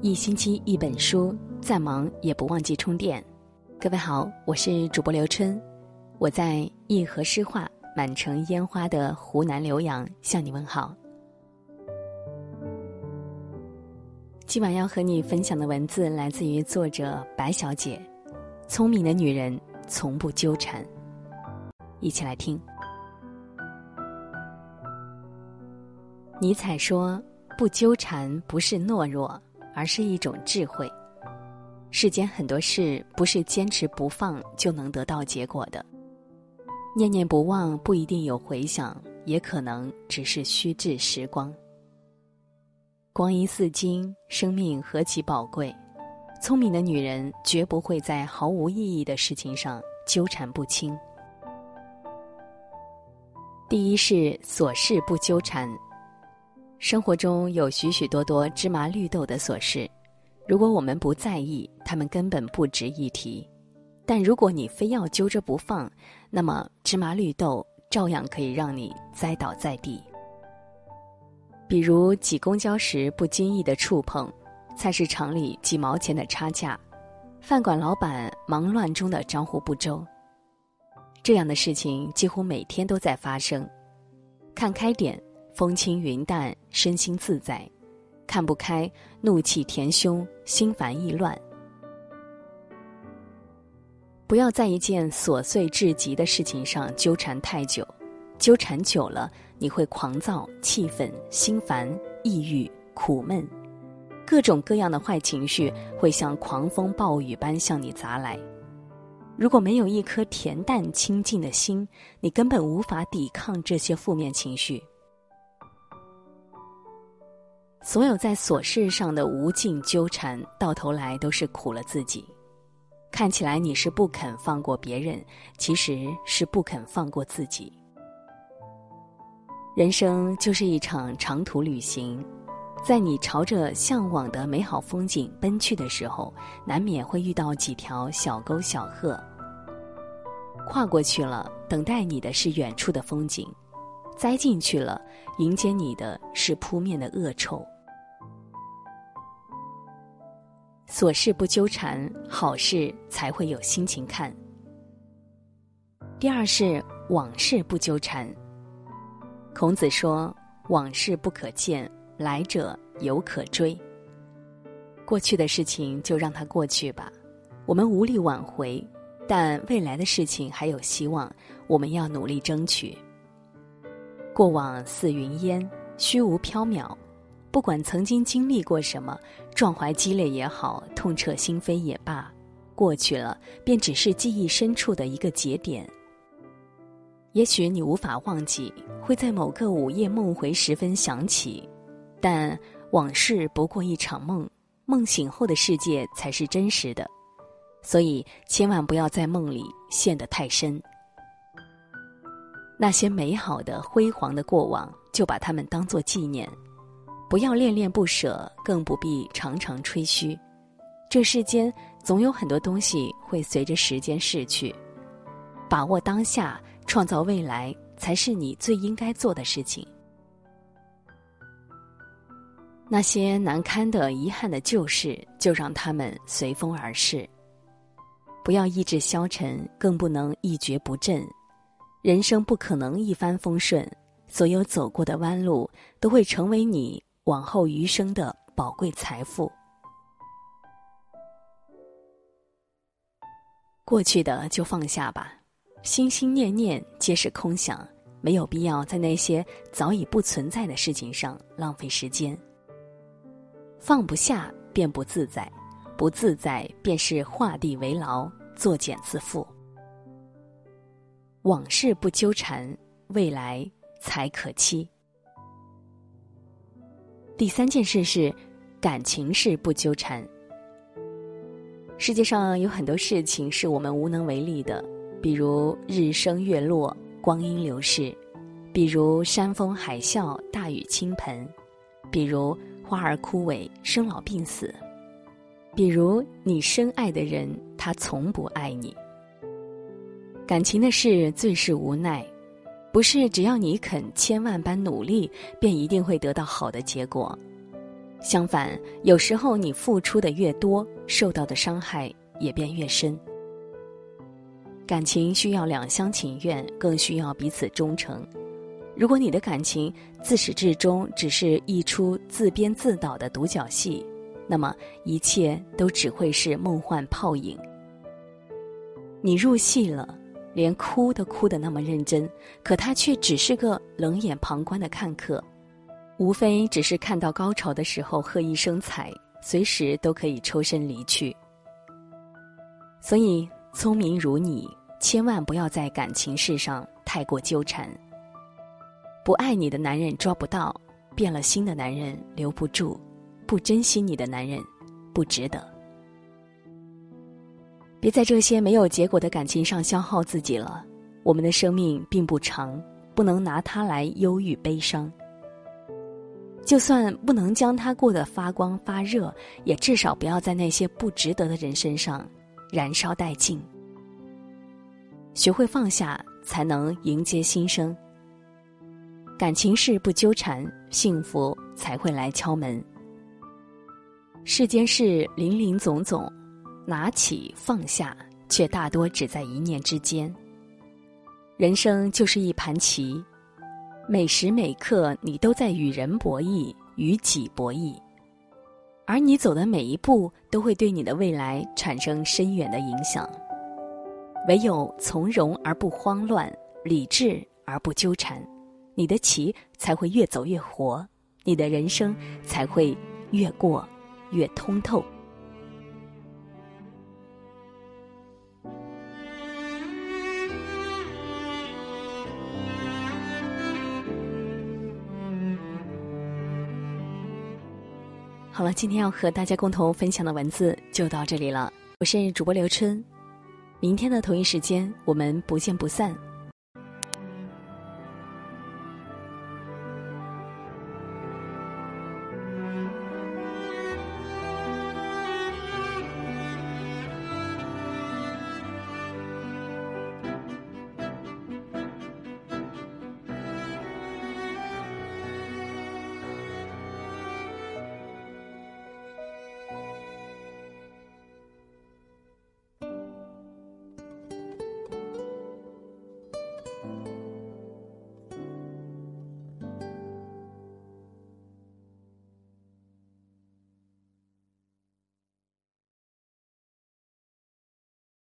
一星期一本书，再忙也不忘记充电。各位好，我是主播刘春，我在一河诗画满城烟花的湖南浏阳向你问好。今晚要和你分享的文字来自于作者白小姐。聪明的女人从不纠缠，一起来听。尼采说：“不纠缠不是懦弱，而是一种智慧。世间很多事不是坚持不放就能得到结果的。念念不忘不一定有回响，也可能只是虚掷时光。”光阴似金，生命何其宝贵！聪明的女人绝不会在毫无意义的事情上纠缠不清。第一是琐事不纠缠。生活中有许许多多芝麻绿豆的琐事，如果我们不在意，他们根本不值一提；但如果你非要揪着不放，那么芝麻绿豆照样可以让你栽倒在地。比如挤公交时不经意的触碰，菜市场里几毛钱的差价，饭馆老板忙乱中的招呼不周。这样的事情几乎每天都在发生。看开点，风轻云淡，身心自在；看不开，怒气填胸，心烦意乱。不要在一件琐碎至极的事情上纠缠太久，纠缠久了。你会狂躁、气愤、心烦、抑郁、苦闷，各种各样的坏情绪会像狂风暴雨般向你砸来。如果没有一颗恬淡清净的心，你根本无法抵抗这些负面情绪。所有在琐事上的无尽纠缠，到头来都是苦了自己。看起来你是不肯放过别人，其实是不肯放过自己。人生就是一场长途旅行，在你朝着向往的美好风景奔去的时候，难免会遇到几条小沟小壑。跨过去了，等待你的是远处的风景；栽进去了，迎接你的是扑面的恶臭。琐事不纠缠，好事才会有心情看。第二是往事不纠缠。孔子说：“往事不可见，来者犹可追。过去的事情就让它过去吧，我们无力挽回，但未来的事情还有希望，我们要努力争取。过往似云烟，虚无缥缈，不管曾经经历过什么，壮怀激烈也好，痛彻心扉也罢，过去了便只是记忆深处的一个节点。”也许你无法忘记，会在某个午夜梦回时分想起，但往事不过一场梦，梦醒后的世界才是真实的，所以千万不要在梦里陷得太深。那些美好的、辉煌的过往，就把它们当作纪念，不要恋恋不舍，更不必常常吹嘘。这世间总有很多东西会随着时间逝去，把握当下。创造未来才是你最应该做的事情。那些难堪的、遗憾的旧事，就让他们随风而逝。不要意志消沉，更不能一蹶不振。人生不可能一帆风顺，所有走过的弯路，都会成为你往后余生的宝贵财富。过去的就放下吧。心心念念皆是空想，没有必要在那些早已不存在的事情上浪费时间。放不下便不自在，不自在便是画地为牢，作茧自缚。往事不纠缠，未来才可期。第三件事是，感情事不纠缠。世界上有很多事情是我们无能为力的。比如日升月落，光阴流逝；比如山峰海啸，大雨倾盆；比如花儿枯萎，生老病死；比如你深爱的人，他从不爱你。感情的事最是无奈，不是只要你肯千万般努力，便一定会得到好的结果。相反，有时候你付出的越多，受到的伤害也便越深。感情需要两厢情愿，更需要彼此忠诚。如果你的感情自始至终只是一出自编自导的独角戏，那么一切都只会是梦幻泡影。你入戏了，连哭都哭得那么认真，可他却只是个冷眼旁观的看客。无非只是看到高潮的时候喝一声彩，随时都可以抽身离去。所以，聪明如你，千万不要在感情事上太过纠缠。不爱你的男人抓不到，变了心的男人留不住，不珍惜你的男人不值得。别在这些没有结果的感情上消耗自己了。我们的生命并不长，不能拿它来忧郁悲伤。就算不能将它过得发光发热，也至少不要在那些不值得的人身上燃烧殆尽。学会放下，才能迎接新生。感情事不纠缠，幸福才会来敲门。世间事林林总总，拿起放下，却大多只在一念之间。人生就是一盘棋。每时每刻，你都在与人博弈，与己博弈，而你走的每一步，都会对你的未来产生深远的影响。唯有从容而不慌乱，理智而不纠缠，你的棋才会越走越活，你的人生才会越过越通透。好了，今天要和大家共同分享的文字就到这里了。我是主播刘春，明天的同一时间我们不见不散。